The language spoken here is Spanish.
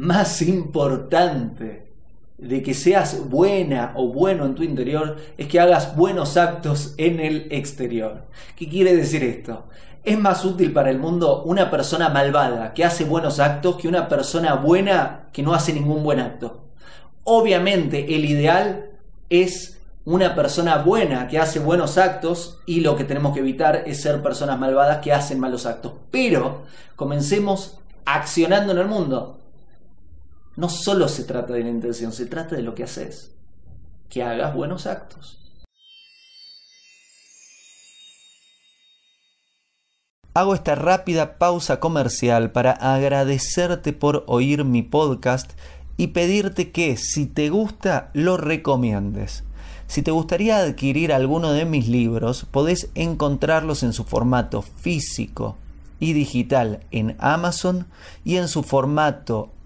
más importante de que seas buena o bueno en tu interior es que hagas buenos actos en el exterior. ¿Qué quiere decir esto? Es más útil para el mundo una persona malvada que hace buenos actos que una persona buena que no hace ningún buen acto. Obviamente el ideal es una persona buena que hace buenos actos y lo que tenemos que evitar es ser personas malvadas que hacen malos actos. Pero comencemos accionando en el mundo. No solo se trata de la intención, se trata de lo que haces. Que hagas buenos actos. Hago esta rápida pausa comercial para agradecerte por oír mi podcast y pedirte que si te gusta lo recomiendes. Si te gustaría adquirir alguno de mis libros, podés encontrarlos en su formato físico y digital en Amazon y en su formato